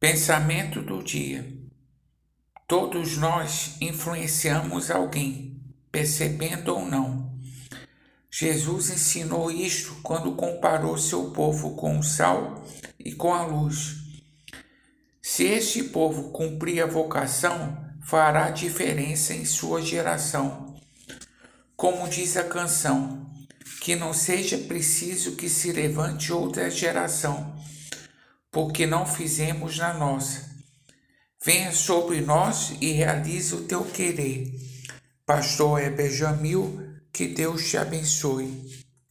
Pensamento do dia. Todos nós influenciamos alguém, percebendo ou não. Jesus ensinou isto quando comparou seu povo com o sal e com a luz. Se este povo cumprir a vocação, fará diferença em sua geração. Como diz a canção, que não seja preciso que se levante outra geração porque não fizemos na nossa. Venha sobre nós e realize o teu querer. Pastor Heber Jamil, que Deus te abençoe.